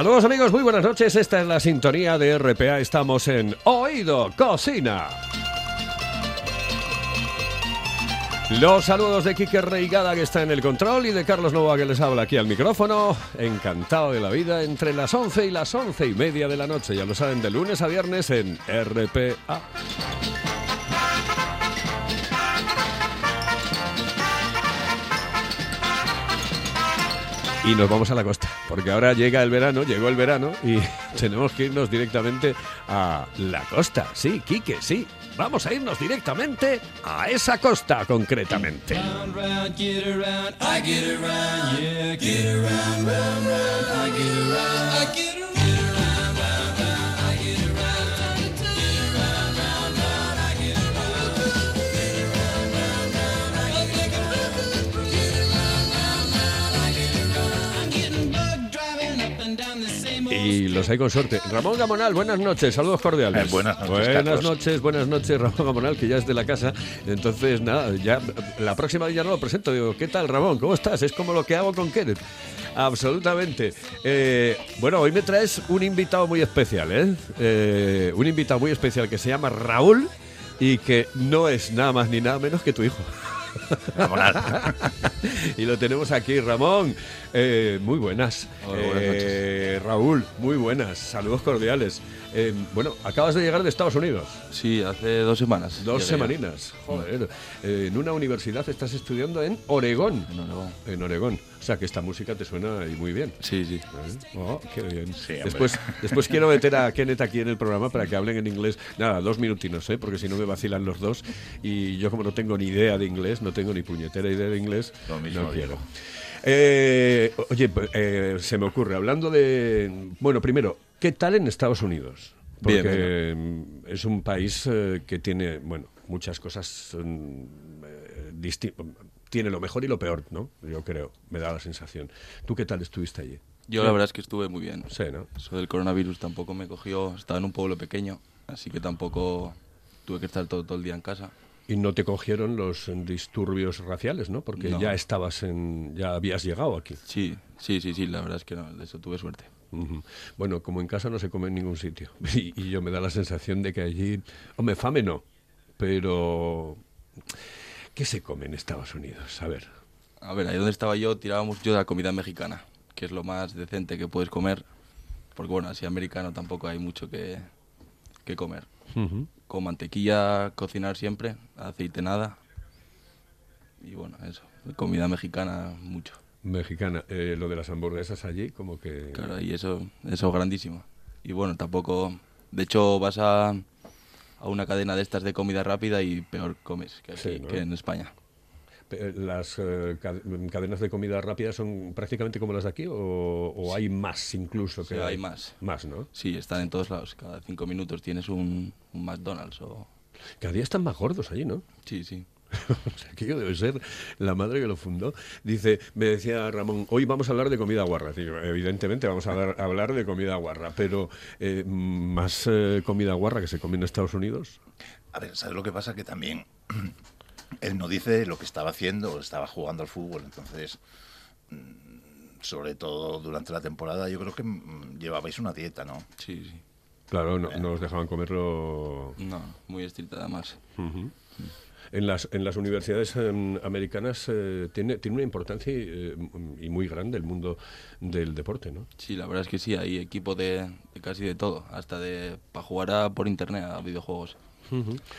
Saludos amigos, muy buenas noches. Esta es la sintonía de RPA. Estamos en Oído Cocina. Los saludos de Quique Reigada que está en el control y de Carlos Nova que les habla aquí al micrófono. Encantado de la vida entre las 11 y las 11 y media de la noche. Ya lo saben, de lunes a viernes en RPA. Y nos vamos a la costa, porque ahora llega el verano, llegó el verano y tenemos que irnos directamente a la costa. Sí, Quique, sí. Vamos a irnos directamente a esa costa concretamente. Y los hay con suerte. Ramón Gamonal, buenas noches, saludos cordiales. Eh, buenas noches, Buenas Carlos. noches, buenas noches, Ramón Gamonal, que ya es de la casa. Entonces, nada, ya la próxima vez ya no lo presento. Digo, ¿qué tal, Ramón? ¿Cómo estás? Es como lo que hago con Kenneth. Absolutamente. Eh, bueno, hoy me traes un invitado muy especial, ¿eh? Eh, Un invitado muy especial que se llama Raúl y que no es nada más ni nada menos que tu hijo. Y lo tenemos aquí, Ramón. Eh, muy buenas. Hola, buenas Eh, Raúl, muy buenas. Saludos cordiales. Eh, bueno, acabas de llegar de Estados Unidos. Sí, hace dos semanas. Dos semaninas. Joder. Eh, en una universidad estás estudiando en Oregón. En Oregón. En Oregón. O sea que esta música te suena y muy bien. Sí, sí. ¿Eh? Oh, qué bien. Sí, después, después quiero meter a Kenneth aquí en el programa para que hablen en inglés. Nada, dos minutinos, ¿eh? porque si no me vacilan los dos. Y yo como no tengo ni idea de inglés, no tengo ni puñetera idea de inglés, Lo mismo no quiero. Eh, oye, pues, eh, se me ocurre, hablando de... Bueno, primero, ¿qué tal en Estados Unidos? Porque Bien, es un país eh, que tiene, bueno, muchas cosas mm, eh, disti- Tiene lo mejor y lo peor, ¿no? Yo creo, me da la sensación. ¿Tú qué tal estuviste allí? Yo la verdad es que estuve muy bien. Sí, ¿no? Eso del coronavirus tampoco me cogió. Estaba en un pueblo pequeño, así que tampoco tuve que estar todo, todo el día en casa. Y no te cogieron los disturbios raciales, ¿no? Porque No. ya estabas en... ya habías llegado aquí. Sí, sí, sí, sí, la verdad es que no, de eso tuve suerte. Ujú. Bueno, como en casa no se come en ningún sitio. Y, y yo me da la sensación de que allí... Hombre, fame no, pero... ¿Qué se come en Estados Unidos? A ver. A ver, ahí donde estaba yo tirábamos yo de la comida mexicana, que es lo más decente que puedes comer. Porque bueno, así americano tampoco hay mucho que, que comer. Ujú. Con mantequilla, cocinar siempre, aceite nada. Y bueno, eso, comida mexicana mucho. Mexicana. Eh, lo de las hamburguesas allí, como que... Claro, y eso, eso es grandísimo. Y bueno, tampoco... De hecho, vas a, a una cadena de estas de comida rápida y peor comes que, aquí, Sí, ¿no? que en España. Pe- ¿Las eh, ca- cadenas de comida rápida son prácticamente como las de aquí o, o hay más incluso? Sí, que hay más. Más, ¿no? Sí, están en todos lados. Cada cinco minutos tienes un, un McDonald's o... Cada día están más gordos allí, ¿no? Sí, sí. o sea, aquello debe ser la madre que lo fundó. Dice, me decía Ramón, hoy vamos a hablar de comida guarra. Digo, evidentemente vamos a hablar, hablar de comida guarra, pero eh, más eh, comida guarra que se come en Estados Unidos. A ver, ¿sabes lo que pasa? Que también él no dice lo que estaba haciendo, estaba jugando al fútbol, entonces, mm, sobre todo durante la temporada, yo creo que mm, llevabais una dieta, ¿no? Sí, sí. Claro, no, no os dejaban comerlo. No, muy estricta además. Ujú. En las, en las universidades em, americanas eh, tiene, tiene una importancia y, eh, y muy grande el mundo del deporte, ¿no? Sí, la verdad es que sí, hay equipo de, de casi de todo. Hasta de para jugar a- por internet a videojuegos.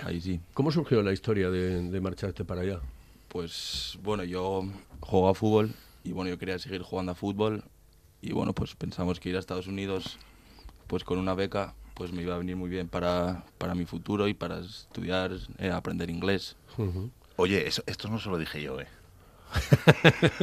Ahí sí. ¿Cómo surgió la historia de, de marcharte para allá? Pues bueno, yo juego a fútbol y bueno, yo quería seguir jugando a fútbol y bueno, pues pensamos que ir a Estados Unidos pues con una beca pues me iba a venir muy bien para, para mi futuro y para estudiar, eh, aprender inglés. Oye, eso- esto no se lo dije yo, ¿eh?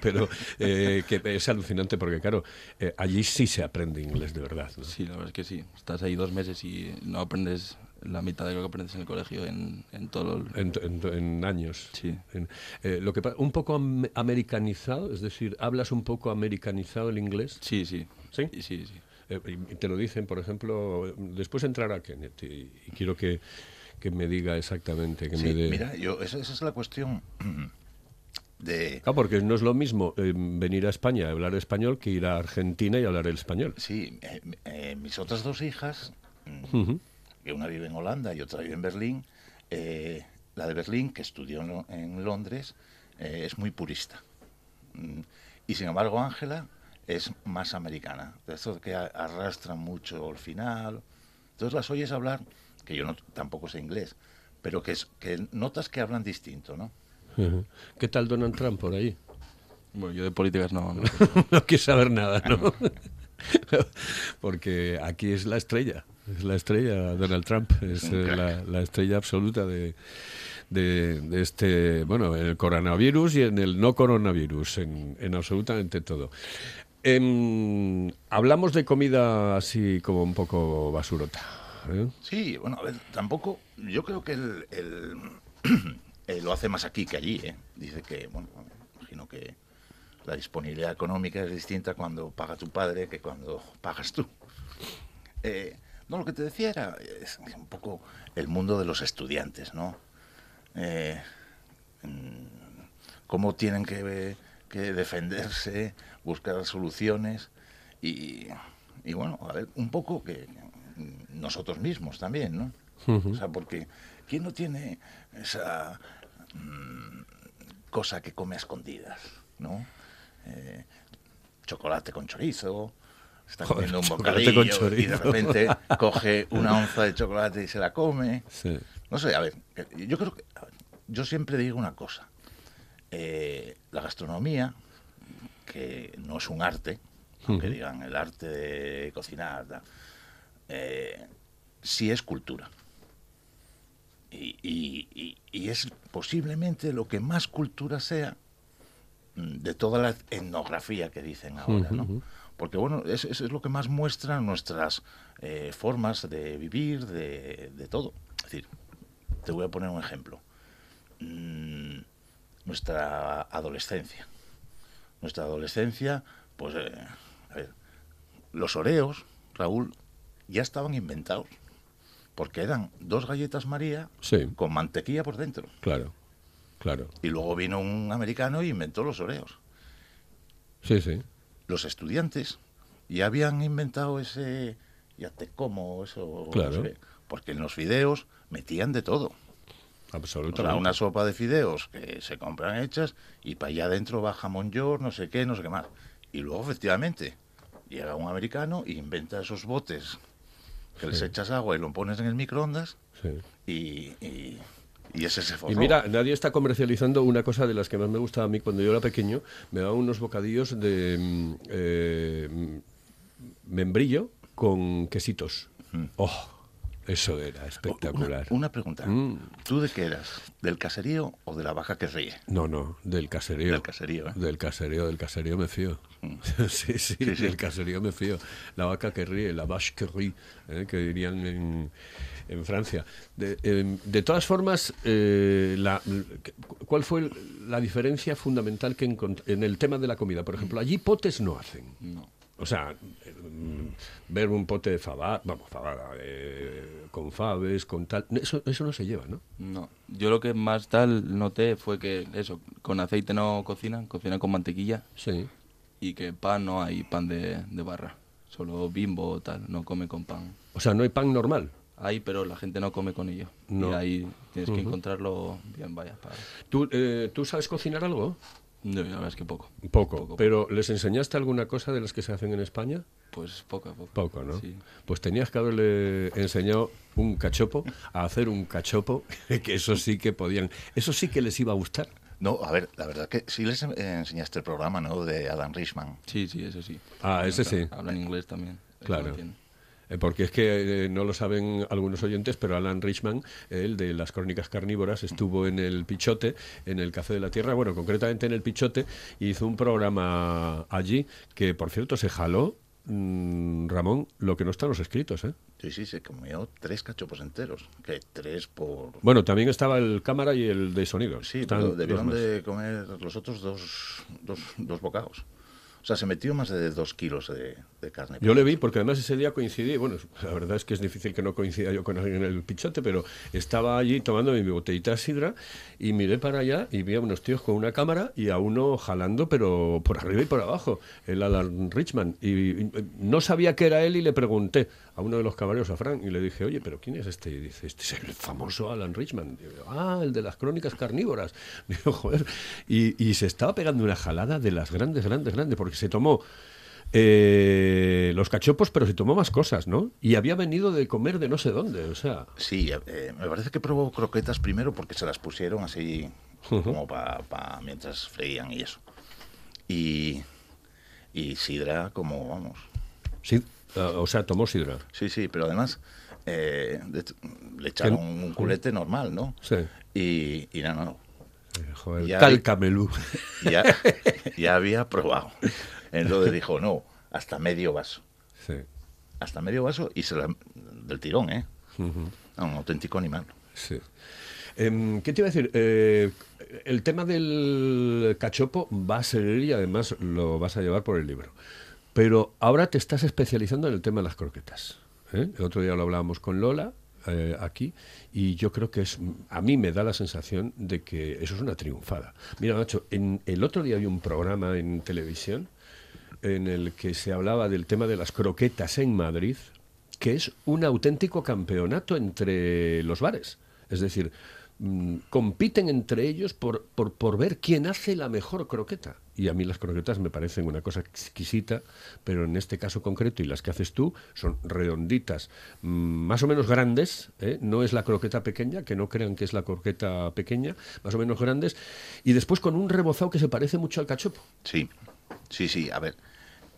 Pero eh, que es alucinante porque, claro, eh, allí sí se aprende inglés de verdad. ¿no? Sí, la verdad es que sí. Estás ahí dos meses y no aprendes la mitad de lo que aprendes en el colegio en, en todo el... En, en- en años. Sí. En- eh, lo que un poco am- americanizado, es decir, hablas un poco americanizado el inglés. Sí, sí. ¿Sí? Sí, sí. Eh, y te lo dicen, por ejemplo, después entrará Kenneth y, y quiero que, que me diga exactamente, que Sí, me dé... mira, yo, esa, esa es la cuestión de... Claro, porque no es lo mismo eh, venir a España a hablar español que ir a Argentina y hablar el español. Sí, eh, eh, mis otras dos hijas, mm, que una vive en Holanda y otra vive en Berlín, la de Berlín, que estudió en, en Londres, es muy purista. Mm, Y sin embargo, Ángela es más americana. De eso que a- arrastra mucho al final. Entonces las oyes hablar, que yo no, tampoco sé inglés, pero que, es, que notas que hablan distinto, ¿no? ¿Qué tal Donald Trump por ahí? Bueno, yo de políticas no... no. no quiere saber nada, ¿no? Porque aquí es la estrella, es la estrella Donald Trump, es eh, la estrella absoluta de, de, de este, bueno, en el coronavirus y en el no coronavirus, en, en absolutamente todo. Em, hablamos de comida así como un poco basurota. ¿eh? Sí, bueno, a ver, tampoco. Yo creo que él, eh, lo hace más aquí que allí. ¿eh? Dice que, bueno, imagino que la disponibilidad económica es distinta cuando paga tu padre que cuando pagas tú. Eh, no, lo que te decía era es un poco el mundo de los estudiantes, ¿no? Mm, cómo tienen que, que defenderse, buscar soluciones y, y bueno, a ver, un poco que nosotros mismos también, ¿no? O sea, porque ¿quién no tiene esa mm, cosa que come a escondidas, ¿no? Eh, chocolate con chorizo, está Joder, comiendo un bocadillo con y de repente coge una onza de chocolate y se la come. Sí. No sé, a ver, yo creo que. yo siempre digo una cosa. Eh, la gastronomía, que no es un arte, aunque digan el arte de cocinar, tal, eh, sí es cultura. Y, y- y- y es posiblemente lo que más cultura sea mm, de toda la etnografía que dicen ahora, ¿no? Porque, bueno, es- eso es lo que más muestra nuestras eh, formas de vivir, de, de todo. Es decir, te voy a poner un ejemplo. Mm, nuestra adolescencia. Nuestra adolescencia, pues, eh, a ver, los oreos, Raúl, ya estaban inventados. Porque eran dos galletas María Sí. con mantequilla por dentro. Claro, claro. Y luego vino un americano y inventó los oreos. Sí, sí. Los estudiantes ya habían inventado ese ya te como eso Claro. no sé qué, porque en los fideos metían de todo o sea, Absolutamente. una sopa de fideos que se compran hechas y para allá adentro va jamón york no sé qué no sé qué más y luego efectivamente llega un americano y inventa esos botes que les echas agua y lo pones en el microondas Sí. y, y, y ese se forró. Y mira, nadie está comercializando una cosa de las que más me gustaba a mí cuando yo era pequeño. Me daban unos bocadillos de mm, eh, mm, membrillo con quesitos. ¡Oh! Eso era espectacular. Una, una pregunta. Mm. ¿Tú de qué eras? ¿Del caserío o de la vaca que ríe? No, no, del caserío. Del caserío, ¿eh? Del caserío, del caserío me fío. sí, sí, Sí, sí. del caserío me fío. La vaca que ríe, la vache que ríe, ¿eh? que dirían en, en Francia. De, em, de todas formas, eh, la- ¿cuál fue la diferencia fundamental que encont- en el tema de la comida? Por ejemplo, allí potes no hacen. No. O sea, mm, ver un pote de fabada, vamos, fabada, eh, con faves, con tal, eso, eso no se lleva, ¿no? No, yo lo que más tal noté fue que eso, con aceite no cocinan, cocinan con mantequilla Sí. y que pan no hay pan de, de barra, solo bimbo o tal, no come con pan. O sea, no hay pan normal. Hay, pero la gente no come con ello. No. Y ahí tienes que encontrarlo bien, vaya. Para... ¿Tú, eh, ¿Tú sabes cocinar algo? No, la verdad es que poco. Poco, pero ¿les enseñaste alguna cosa de las que se hacen en España? Pues poco a poco. Poco, ¿no? Sí. Pues tenías que haberle enseñado un cachopo a hacer un cachopo, que eso sí que podían, eso sí que les iba a gustar. No, a ver, la verdad que sí les enseñaste el programa, ¿no? De Adam Richman. Sí, sí, eso sí. Ah, ese sí. Hablan inglés también. eso Claro. Eh, Porque es que eh, no lo saben algunos oyentes, pero Alan Richman, el de las crónicas carnívoras, estuvo en el Pichote, en el Café de la Tierra, bueno, concretamente en el Pichote, hizo un programa allí que, por cierto, se jaló, mm, Ramón, lo que no está en los escritos, ¿eh? Sí, sí, se comió tres cachopos enteros. Que tres por... Bueno, también estaba el cámara y el de sonido. Sí, Están pero debieron de comer los otros dos, dos, dos bocados. O sea, se metió más de dos kilos de, de carne. Yo le vi porque además ese día coincidí, bueno, la verdad es que es difícil que no coincida yo con alguien en el pichote, pero estaba allí tomando mi botellita de sidra y miré para allá y vi a unos tíos con una cámara y a uno jalando, pero por arriba y por abajo, el Alan Richman. Y, y no sabía que era él y le pregunté a uno de los caballeros, a Frank, y le dije, oye, pero ¿quién es este? Y dice, este es el famoso Alan Richman. Digo, ah, el de las crónicas carnívoras. Digo, joder. Y, y se estaba pegando una jalada de las grandes, grandes, grandes, porque se tomó eh, los cachopos, pero se tomó más cosas, ¿no? Y había venido de comer de no sé dónde, o sea. Sí, eh, me parece que probó croquetas primero porque se las pusieron así como para mientras freían y eso. Y, y sidra como, vamos. Sí, ah, o sea, tomó sidra. Sí, sí, pero además eh, le echaron un culete normal, ¿no? Sí. Y, y no, no, Eh, joder, Ya tal camelú. ya, ya había probado. Entonces dijo, no, hasta medio vaso. Sí. Hasta medio vaso y se la, del tirón, ¿eh? Ujú. Un auténtico animal. Sí. Em, ¿Qué te iba a decir? Eh, el tema del cachopo va a seguir y además lo vas a llevar por el libro. Pero ahora te estás especializando en el tema de las croquetas. ¿eh? El otro día lo hablábamos con Lola eh, aquí y yo creo que es a mí me da la sensación de que eso es una triunfada. Mira, Nacho, en, el otro día había un programa en televisión en el que se hablaba del tema de las croquetas en Madrid, que es un auténtico campeonato entre los bares. Es decir, mm, compiten entre ellos por, por, por ver quién hace la mejor croqueta. Y a mí las croquetas me parecen una cosa exquisita, pero en este caso concreto y las que haces tú son redonditas, mm, más o menos grandes, ¿eh? no es la croqueta pequeña, que no crean que es la croqueta pequeña, más o menos grandes, y después con un rebozado que se parece mucho al cachopo. Sí, sí, sí. A ver,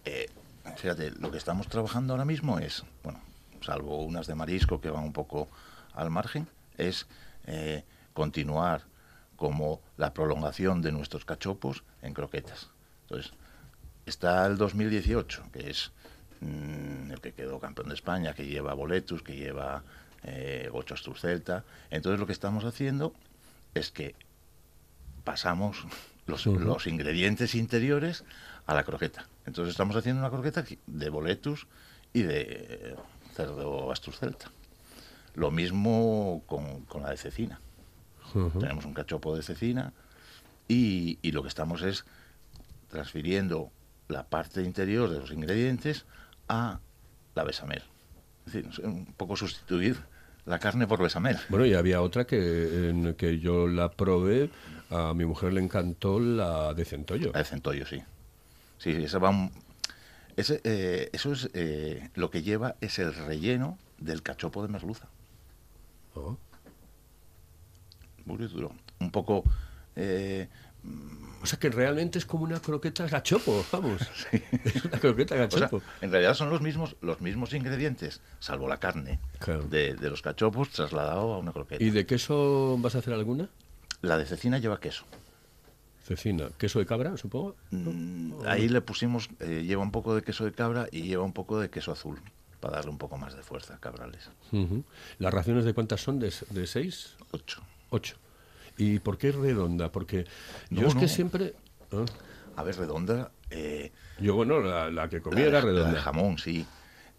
eh, fíjate, lo que estamos trabajando ahora mismo es, bueno, salvo unas de marisco que van un poco al margen, es eh, continuar como la prolongación de nuestros cachopos en croquetas. Entonces, está el 2018, que es mm, el que quedó campeón de España, que lleva boletus, que lleva eh, Gocho Astur Celta. Entonces, lo que estamos haciendo es que pasamos los, ingredientes interiores a la croqueta. Entonces estamos haciendo una croqueta que- de boletus y de eh, cerdo Astur Celta. Lo mismo con, con la de cecina. Tenemos un cachopo de cecina y, y lo que estamos es transfiriendo la parte interior de los ingredientes a la besamel. Es decir, un poco sustituir la carne por besamel. Bueno, y había otra que, en que yo la probé, a mi mujer le encantó la de centollo. La de centollo, sí. Sí, esa va un- ese, eh, eso es eh, lo que lleva es el relleno del cachopo de merluza. Oh. Muy duro. Un poco... eh, O sea que realmente es como una croqueta gachopo, vamos. Es una croqueta o sea, gachopo. en realidad son los mismos, los mismos ingredientes, salvo la carne Claro. de, de los cachopos trasladado a una croqueta. ¿Y de queso vas a hacer alguna? La de cecina lleva queso. Cecina. ¿Queso de cabra, supongo? Mm, Ahí le pusimos, eh, lleva un poco de queso de cabra y lleva un poco de queso azul, para darle un poco más de fuerza, cabrales. Ujú. ¿Las raciones de cuántas son? ¿De, de seis? Ocho. Ocho. ¿Y por qué redonda? Porque yo No, es que siempre... ah, A ver, redonda. eh, Yo, bueno, la, la que comí La era de- la de redonda. jamón, sí.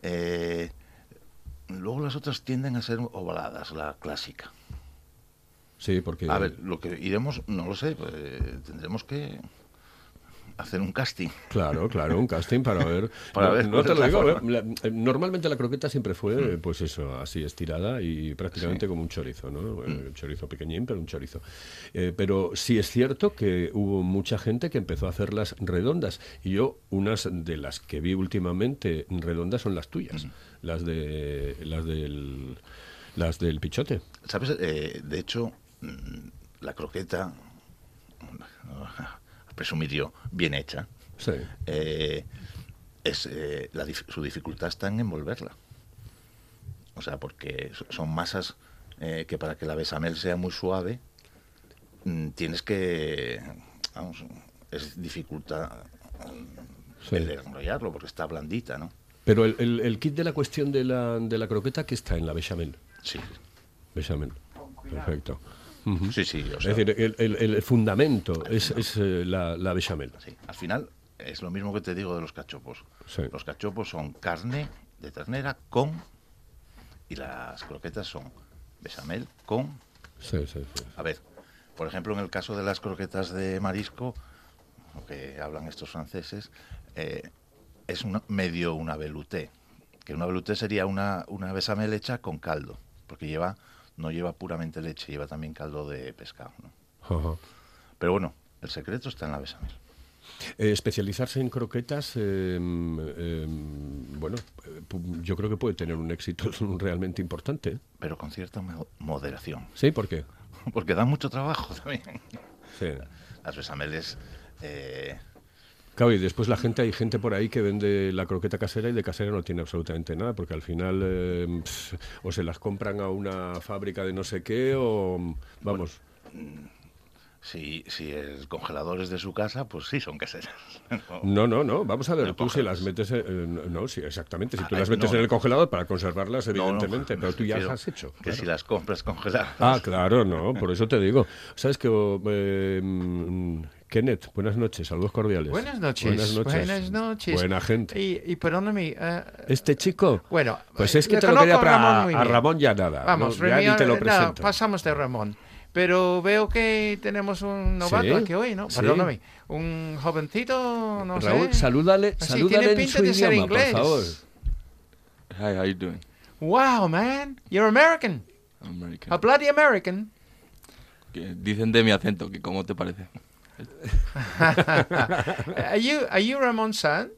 Eh, luego las otras tienden a ser ovaladas, la clásica. Sí, porque... A ver, lo que iremos, no lo sé, pues, tendremos que hacer un casting. Claro, claro, un casting para ver. Para no, ver no te lo digo. eh, la- eh, normalmente la croqueta siempre fue, eh, pues eso, así estirada y prácticamente como un chorizo, ¿no? Bueno, Mm. Un chorizo pequeñín, pero un chorizo. Eh, pero sí es cierto que hubo mucha gente que empezó a hacerlas redondas. Y yo, unas de las que vi últimamente redondas son las tuyas, Mm. las de las del las del pichote. ¿Sabes? Eh, de hecho, mm, la croqueta, presumir yo, bien hecha, Sí. eh, es, eh, la dif- su dificultad está en envolverla. O sea, porque so- son masas eh, que para que la bechamel sea muy suave, mm, tienes que. Vamos, es dificultad Sí. el enrollarlo porque está blandita, ¿no? Pero el, el- el kit de la cuestión de la, de la croqueta que está en la bechamel. Sí, Bechamel. Perfecto. Sí, sí. o sea, es decir, el, el- el fundamento es, es, eh, la, la bechamel. sí. Al final es lo mismo que te digo de los cachopos. Sí. Los cachopos son carne de ternera con. Y las croquetas son bechamel con Sí, sí, sí. A ver, por ejemplo, en el caso de las croquetas de marisco, lo que hablan estos franceses, eh, es una- medio una velouté. Que una velouté sería una, una bechamel hecha con caldo, porque lleva no lleva puramente leche, lleva también caldo de pescado. ¿no? Pero bueno, el secreto está en la bechamel. Eh, especializarse en croquetas, eh, eh, bueno, eh, yo creo que puede tener un éxito realmente importante. ¿eh? Pero con cierta mo- moderación, ¿Sí? ¿Por qué? porque dan mucho trabajo también. Sí. Las bechameles... eh, Claro, y después la gente, hay gente por ahí que vende la croqueta casera y de casera no tiene absolutamente nada, porque al final eh, pf, o se las compran a una fábrica de no sé qué o, vamos, si, si el congelador es de su casa, pues sí, son caseras. No. no, no, no, vamos a ver, No tú si las metes, en- eh, no, sí, exactamente, si tú Ah, las no, metes en el congelador para conservarlas, evidentemente, me pero tú ya las has hecho. Que claro. si las compras congeladas. Ah, claro, no, por eso te digo. Sabes que, eh, mm, Kenneth, buenas noches, saludos cordiales. Buenas noches. Buenas noches. Buenas noches. Buena gente. Y, y perdóname. eh, Este chico, bueno, pues es que le te lo quería para Ramón a. Ramón ya nada. Vamos, no, ya Remy, ni te lo presento. pasamos de Ramón. Pero veo que tenemos un novato Sí, aquí hoy, ¿no? sí. Perdóname. Un jovencito, no Raúl, sé. salúdale, Así, salúdale tiene en pinta su de ser idioma, inglés. por favor. Hi, how you doing? Wow, man. You're American. American. A bloody American. Que dicen de mi acento, que cómo te parece. are you are you Ramon's son?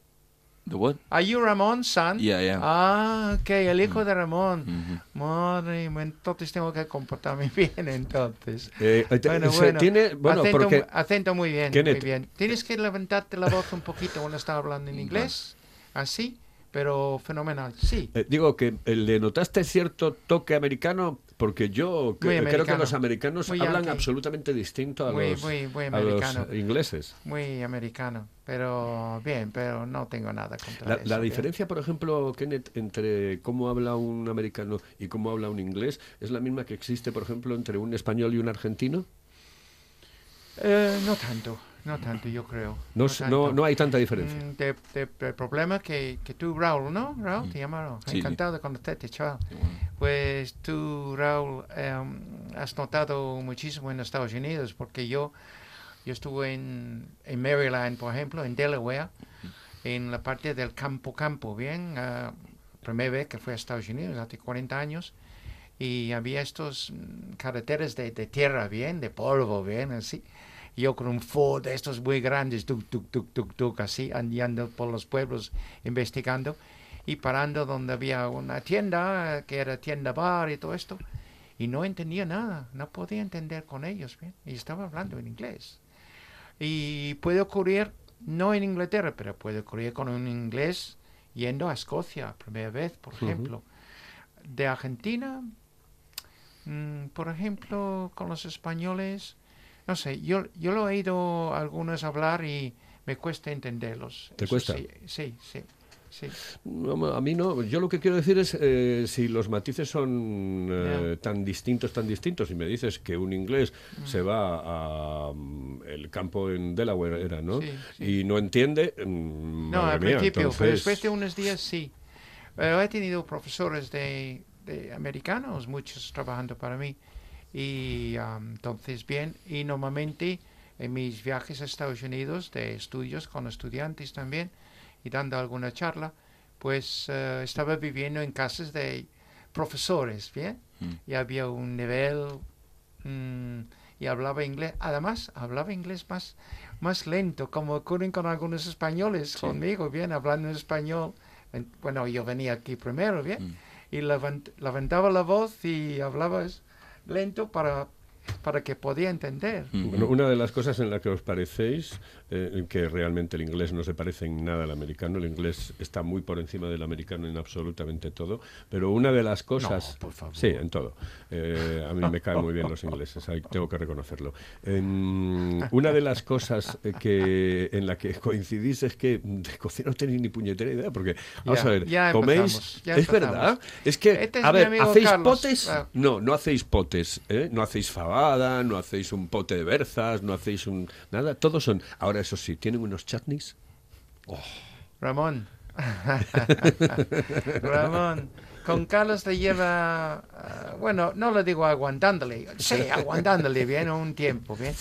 The what? Are you Ramon's son? Yeah, am. Ah, ok, el hijo de Ramón. Mhm. Madre mía, entonces tengo que comportarme bien entonces. Eh, Bueno, bueno. tiene, bueno, acento, porque acento muy bien, Kenneth. muy bien. Tienes que levantarte la voz un poquito cuando estás hablando en inglés. Así, pero fenomenal. Sí. eh, digo que eh, le notaste cierto toque americano, porque yo creo que los americanos Muy hablan yankee. absolutamente distinto a Muy, los, muy, muy a los ingleses. Muy americano. Pero bien, pero no tengo nada contra La, eso. la bien. diferencia, por ejemplo, Kenneth, entre cómo habla un americano y cómo habla un inglés, es la misma que existe, por ejemplo, entre un español y un argentino. Eh, no tanto, no tanto, yo creo. No, no tanto. no, no hay tanta diferencia. Mm, de, de- del problema que, que tú, Raúl, ¿no? Raúl, te llamo Raúl. Sí. Encantado de conocerte, chaval. Sí, bueno. Pues tú, Raúl, em, has notado muchísimo en Estados Unidos, porque yo, yo estuve en, en Maryland, por ejemplo, en Delaware, en la parte del campo campo, ¿bien? Ah, primera vez que fui a Estados Unidos, hace 40 años, y había estos mm, carreteras de, de tierra, ¿bien? De polvo, ¿bien? Así. Yo con un Ford de estos muy grandes, tuk, tuk, tuk, tuk, tuk, así, andando por los pueblos, investigando y parando donde había una tienda, que era tienda bar y todo esto. Y no entendía nada, no podía entender con ellos, ¿bien? Y estaba hablando en inglés. Y puede ocurrir, no en Inglaterra, pero puede ocurrir con un inglés yendo a Escocia, primera vez, por ejemplo. De Argentina, mm, por ejemplo, con los españoles, no sé, yo, yo lo he oído a algunos hablar y me cuesta entenderlos. ¿Te Eso cuesta? Sí, sí, sí. Sí. No, a mí no. Yo lo que quiero decir es si si los matices son eh, tan distintos, tan distintos. Y me dices que un inglés Mm. se va a mm, el campo en Delaware, era, ¿no? Sí, sí. Y no entiende. mm, No, al mía, principio, pero después de unos días sí. Pero he tenido profesores de, de americanos, muchos trabajando para mí. Y am, entonces, bien, y normalmente en mis viajes a Estados Unidos de estudios con estudiantes también y dando alguna charla, pues eh, estaba viviendo en casas de profesores, ¿bien? Mm. Y había un nivel mm, y hablaba inglés. Además, hablaba inglés más, más lento, como ocurren con algunos españoles conmigo, bien, hablando en español. En- Bueno, yo venía aquí primero, bien, Mm. y levant- levantaba la voz y hablaba lento para para que podía entender. Bueno, una de las cosas en las que os parecéis, eh, que realmente el inglés no se parece en nada al americano, el inglés está muy por encima del americano en absolutamente todo, pero una de las cosas... por favor. Sí, en todo. Eh, a mí me caen muy bien los ingleses, ahí tengo que reconocerlo. En- una de las cosas eh, que en la que coincidís es que de cocina no tenéis ni puñetera idea, porque, vamos Ya, a ver, ya coméis... ya es verdad, es que, Este es a ver, ¿hacéis Carlos. potes? Ah. No, no hacéis potes, ¿eh? no hacéis fabada, no hacéis un pote de berzas, no hacéis un... Nada, todos son... Ahora, eso sí, ¿tienen unos chutneys? Ramón. Ramón. Con Carlos te lleva, ah, bueno, no lo digo aguantándole, sí, aguantándole bien un tiempo, bien.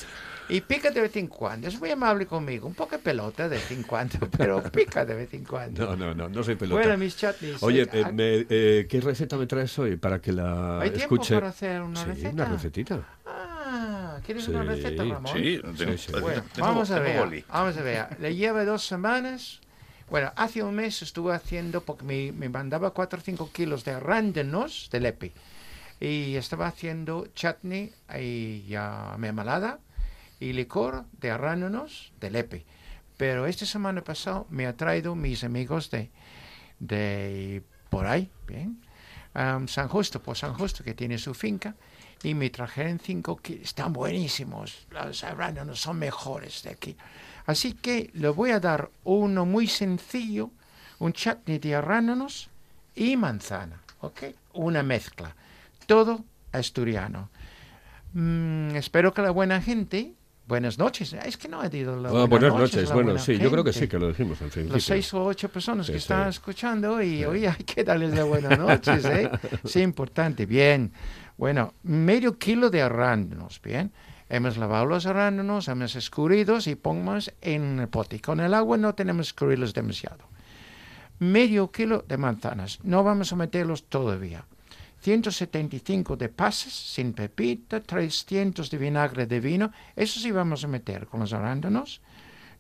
Y pica de vez en cuando, es muy amable conmigo, un poco pelota de vez en cuando, pero pica de vez en cuando. No, no, no, no soy pelota. Bueno, mis chutneys. Oye, eh, eh, ah, me- eh, ¿qué receta me traes hoy para que la ¿Hay tiempo escuche? para hacer una sí, receta? una recetita. ¿Quieres Sí, una receta, Ramón? Sí, Sí, tengo- sí. Bueno, tengo- vamos a ver. boli. Vamos a ver. Le lleva dos semanas. Bueno, hace un mes estuve haciendo, porque me, me mandaba 4 o 5 kilos de arándanos de lepe. Y estaba haciendo chutney y ya mermelada y licor de arándanos de lepe. Pero esta semana pasada me ha traído mis amigos de, de por ahí, bien, Am, San Justo, por San Justo, que tiene su finca, y me trajeron cinco kilos. Están buenísimos, los arándanos son mejores de aquí. Así que le voy a dar uno muy sencillo, un chutney de arándanos y manzana, ¿ok? Una mezcla, todo asturiano. Mm, espero que la buena gente, buenas noches, es que no he dicho la Ah, buenas noches, noches. la Bueno, sí, yo creo que sí, que lo dijimos al principio. los seis o ocho personas Sí, que sí. están escuchando y oye, hay que darles las buenas noches, ¿eh? Sí, importante, bien. Bueno, medio kilo de arándanos, bien. Hemos lavado los arándanos, hemos escurridos y ponemos en el pote. Con el agua no tenemos que escurrirlos demasiado. Medio kilo de manzanas, no vamos a meterlos todavía. 175 de pasas sin pepita, 300 de vinagre de vino, eso sí vamos a meter con los arándanos.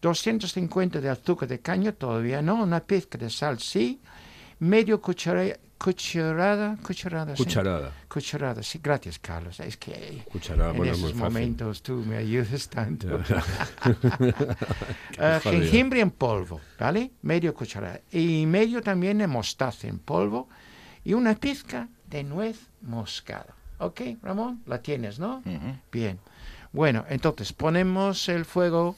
250 de azúcar de caña, todavía no, una pizca de sal, sí, medio cuchara- cucharada, cucharada, sí. Cucharada. Cucharada, sí, gracias Carlos, es que Cucharada, en bueno, esos fácil. momentos tú me ayudas tanto. Jodido. jengibre en polvo, ¿vale? Medio cucharada. Y medio también de mostaza en polvo y una pizca de nuez moscada. ¿Ok, Ramón? La tienes, ¿no? Bien. Bueno, entonces ponemos el fuego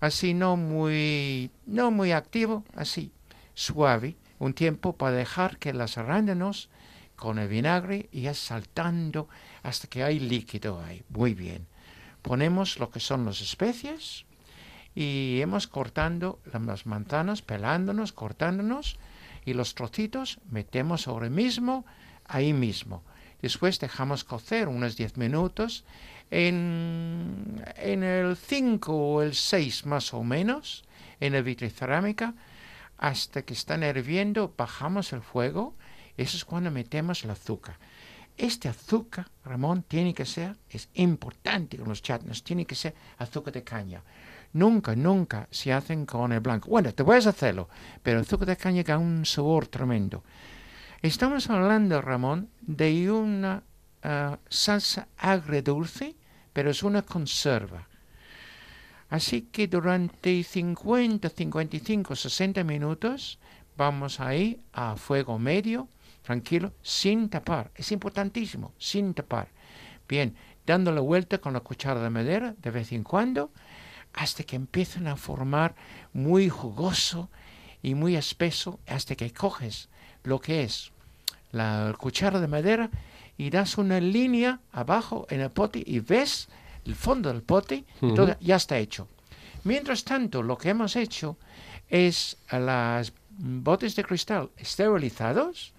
así no muy, no muy activo, así, suave, un tiempo para dejar que los arándanos con el vinagre ya saltando hasta que hay líquido ahí. Muy bien. Ponemos lo que son las especies y hemos cortando las manzanas, pelándonos, cortándonos y los trocitos metemos ahora mismo, ahí mismo. Después dejamos cocer unos 10 minutos en, en el 5 o el 6 más o menos, en la vitrocerámica, hasta que están hirviendo, bajamos el fuego, eso es cuando metemos el azúcar. Este azúcar, Ramón, tiene que ser, es importante con los chutneys, tiene que ser azúcar de caña. Nunca, nunca se hacen con el blanco. Bueno, te puedes hacerlo, pero el azúcar de caña da un sabor tremendo. Estamos hablando, Ramón, de una ah, salsa agredulce, pero es una conserva. Así que durante 50, 55, 60 minutos vamos ahí a fuego medio, tranquilo, sin tapar. Es importantísimo, sin tapar. Bien, dando la vuelta con la cuchara de madera de vez en cuando, hasta que empiezan a formar muy jugoso y muy espeso, hasta que coges lo que es la cuchara de madera y das una línea abajo en el pote y ves el fondo del pote, todo ya está hecho. Mientras tanto, lo que hemos hecho es a las botes de cristal esterilizados,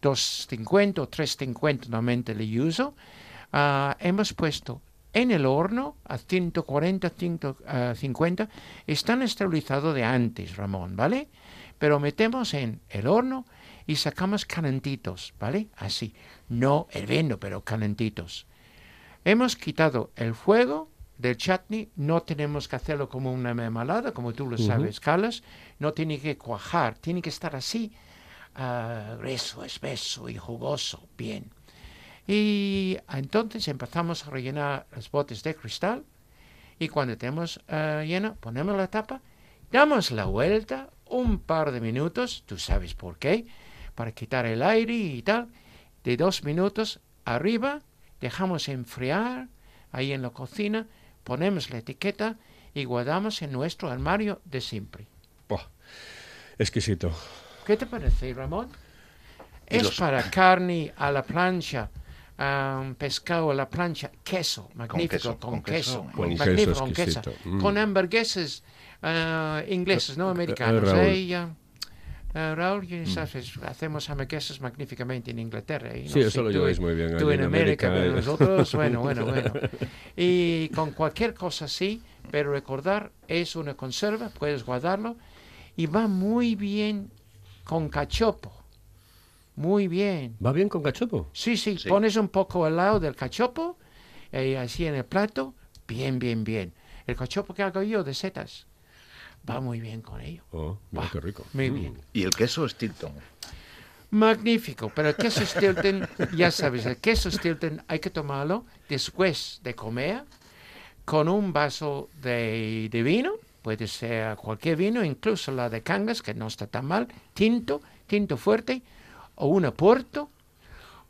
250 o 350 normalmente le uso, ah, hemos puesto en el horno a 140, 150, están esterilizados de antes, Ramón, ¿vale? Pero metemos en el horno y sacamos calentitos, ¿vale? Así, no hirviendo, pero calentitos. Hemos quitado el fuego del chutney, no tenemos que hacerlo como una mermelada, como tú lo sabes, Carlos, no tiene que cuajar, tiene que estar así, ah, grueso, espeso y jugoso, bien. Y entonces empezamos a rellenar los botes de cristal y cuando tenemos eh, lleno, ponemos la tapa, damos la vuelta un par de minutos, tú sabes por qué, para quitar el aire y tal, de dos minutos arriba, dejamos enfriar ahí en la cocina, ponemos la etiqueta y guardamos en nuestro armario de siempre. Buah, exquisito. ¿Qué te parece, Ramón? Es los- para carne a la plancha, am, pescado a la plancha, queso, magnífico, con, queso. Con queso con queso, exquisito, mm. con hamburgueses ah, ingleses, no americanos. Raúl. ¿eh? Ah, Raúl, ya sabes, hacemos hamburguesas magníficamente en Inglaterra. ¿eh? No Sí, eso lo tú lleváis muy bien Tú en en América, América, pero ¿eh? nosotros, bueno, bueno, bueno. Y con cualquier cosa así, pero recordar, es una conserva, puedes guardarlo y va muy bien con cachopo. Muy bien. ¿Va bien con cachopo? Sí, sí, Sí. pones un poco al lado del cachopo, eh, así en el plato, bien, bien, bien. El cachopo que hago yo de setas va muy bien con ello. Oh, mira Buah, qué rico. Muy Mm. bien. Y el queso Stilton. Magnífico, pero el queso Stilton, ya sabes, el queso Stilton hay que tomarlo después de comer con un vaso de, de vino, puede ser cualquier vino, incluso la de Cangas, que no está tan mal, tinto, tinto fuerte, o una Porto,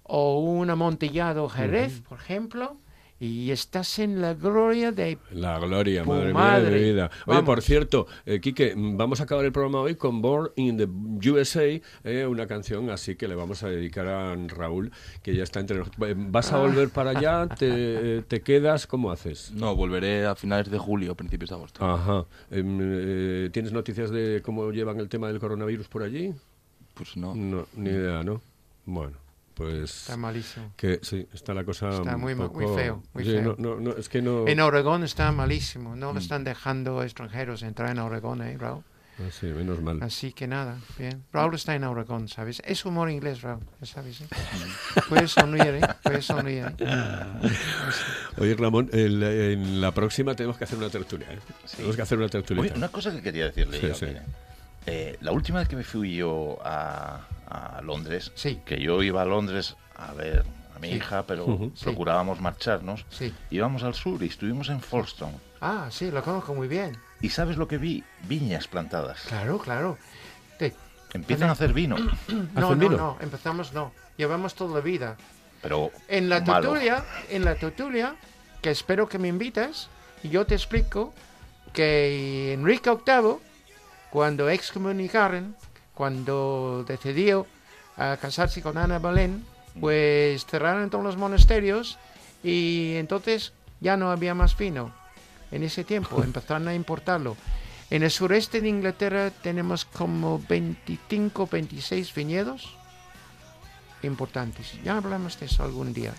o un amontillado Jerez, por ejemplo, y estás en la gloria de... La gloria, Tu madre, mía madre. de mi vida. Oye, Vamos. por cierto, eh, Quique, vamos a acabar el programa hoy con Born in the USA, eh, una canción así que le vamos a dedicar a Raúl, que ya está entre nosotros. Eh, ¿Vas Ah. a volver para allá? ¿Te, te quedas? ¿Cómo haces? No, volveré a finales de julio, principios de agosto. Ajá. Em, eh, ¿Tienes noticias de cómo llevan el tema del coronavirus por allí? Pues no. No, ni idea, ¿no? Bueno, pues... Está malísimo. Que sí, está la cosa Está muy feo, muy Sí, feo. No, no, no, es que no... En Oregón está malísimo, no Mm. lo están dejando extranjeros entrar en Oregón, ¿eh, Raúl? Ah, sí, menos mal. Así que nada, bien. Raúl está en Oregón, ¿sabes? Es humor inglés, Raúl, sabes, ¿eh? Puedes sonreír, ¿eh? Puedes sonreír. ¿eh? Oye, Ramón, el- en la próxima tenemos que hacer una tertulia. ¿eh? Tenemos que hacer una tertulia. Oye, una cosa que quería decirle Sí, yo, sí. mire. Eh, la última vez que me fui yo a, a Londres, Sí. que yo iba a Londres a ver a mi Sí. hija, pero procurábamos marcharnos, Sí. íbamos al sur y estuvimos en Folkestone. Ah, sí, lo conozco muy bien. ¿Y sabes lo que vi? Viñas plantadas. Claro, claro. Te- Empiezan a hacer vino, no, ¿Hacen no, vino? no, empezamos no. Llevamos toda la vida. pero En la malo. tertulia, en la tertulia, que espero que me invites, y yo te explico que Enrique VIII, cuando excomunicaron, cuando decidió a casarse con Ana Bolén, pues cerraron todos los monasterios y entonces ya no había más vino. En ese tiempo empezaron a importarlo. En el sureste de Inglaterra tenemos como 25, 26 viñedos importantes. Ya hablamos de eso algún día.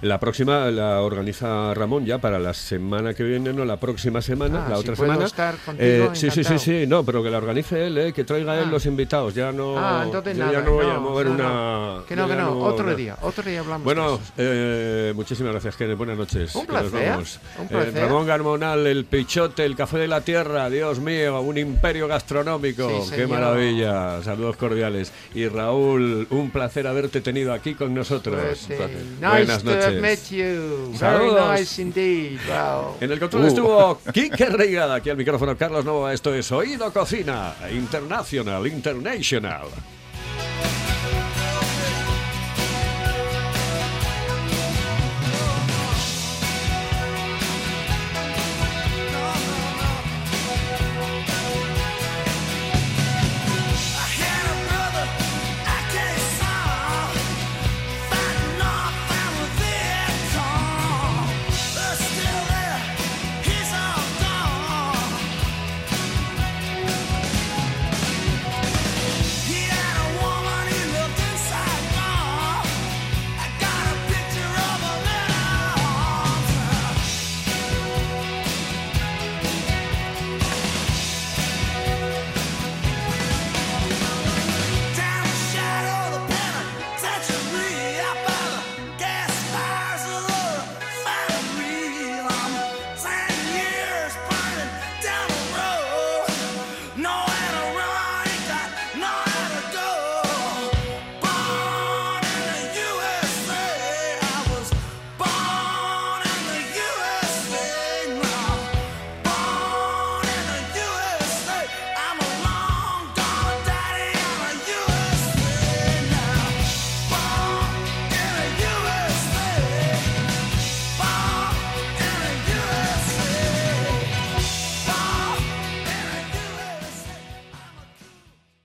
La próxima la organiza Ramón ya para la semana que viene, no la próxima semana, Ah, la si otra puedo semana. estar contigo, Eh, sí, sí, sí, sí, no, pero que la organice él, eh, que traiga él Ah. los invitados. Ya no, Ah, entonces nada. ya no voy a mover no, una. Que no, que no. Otro día, otro día hablamos de Bueno, eso. eh, muchísimas gracias, Kenneth. Buenas noches. Un placer, vamos. un placer. Ramón Garmonal, el Pichote, el Café de la Tierra, Dios mío, un imperio gastronómico. Sí, Qué maravilla. Saludos cordiales. Y Raúl, un placer haberte tenido aquí con nosotros. Pues, eh, nice Buenas to have noches. met you. Saludos. Very nice indeed. Wow. En el control Uh. estuvo Quique Reigada, aquí al micrófono Carlos Nova. Esto es Oído Cocina International, International.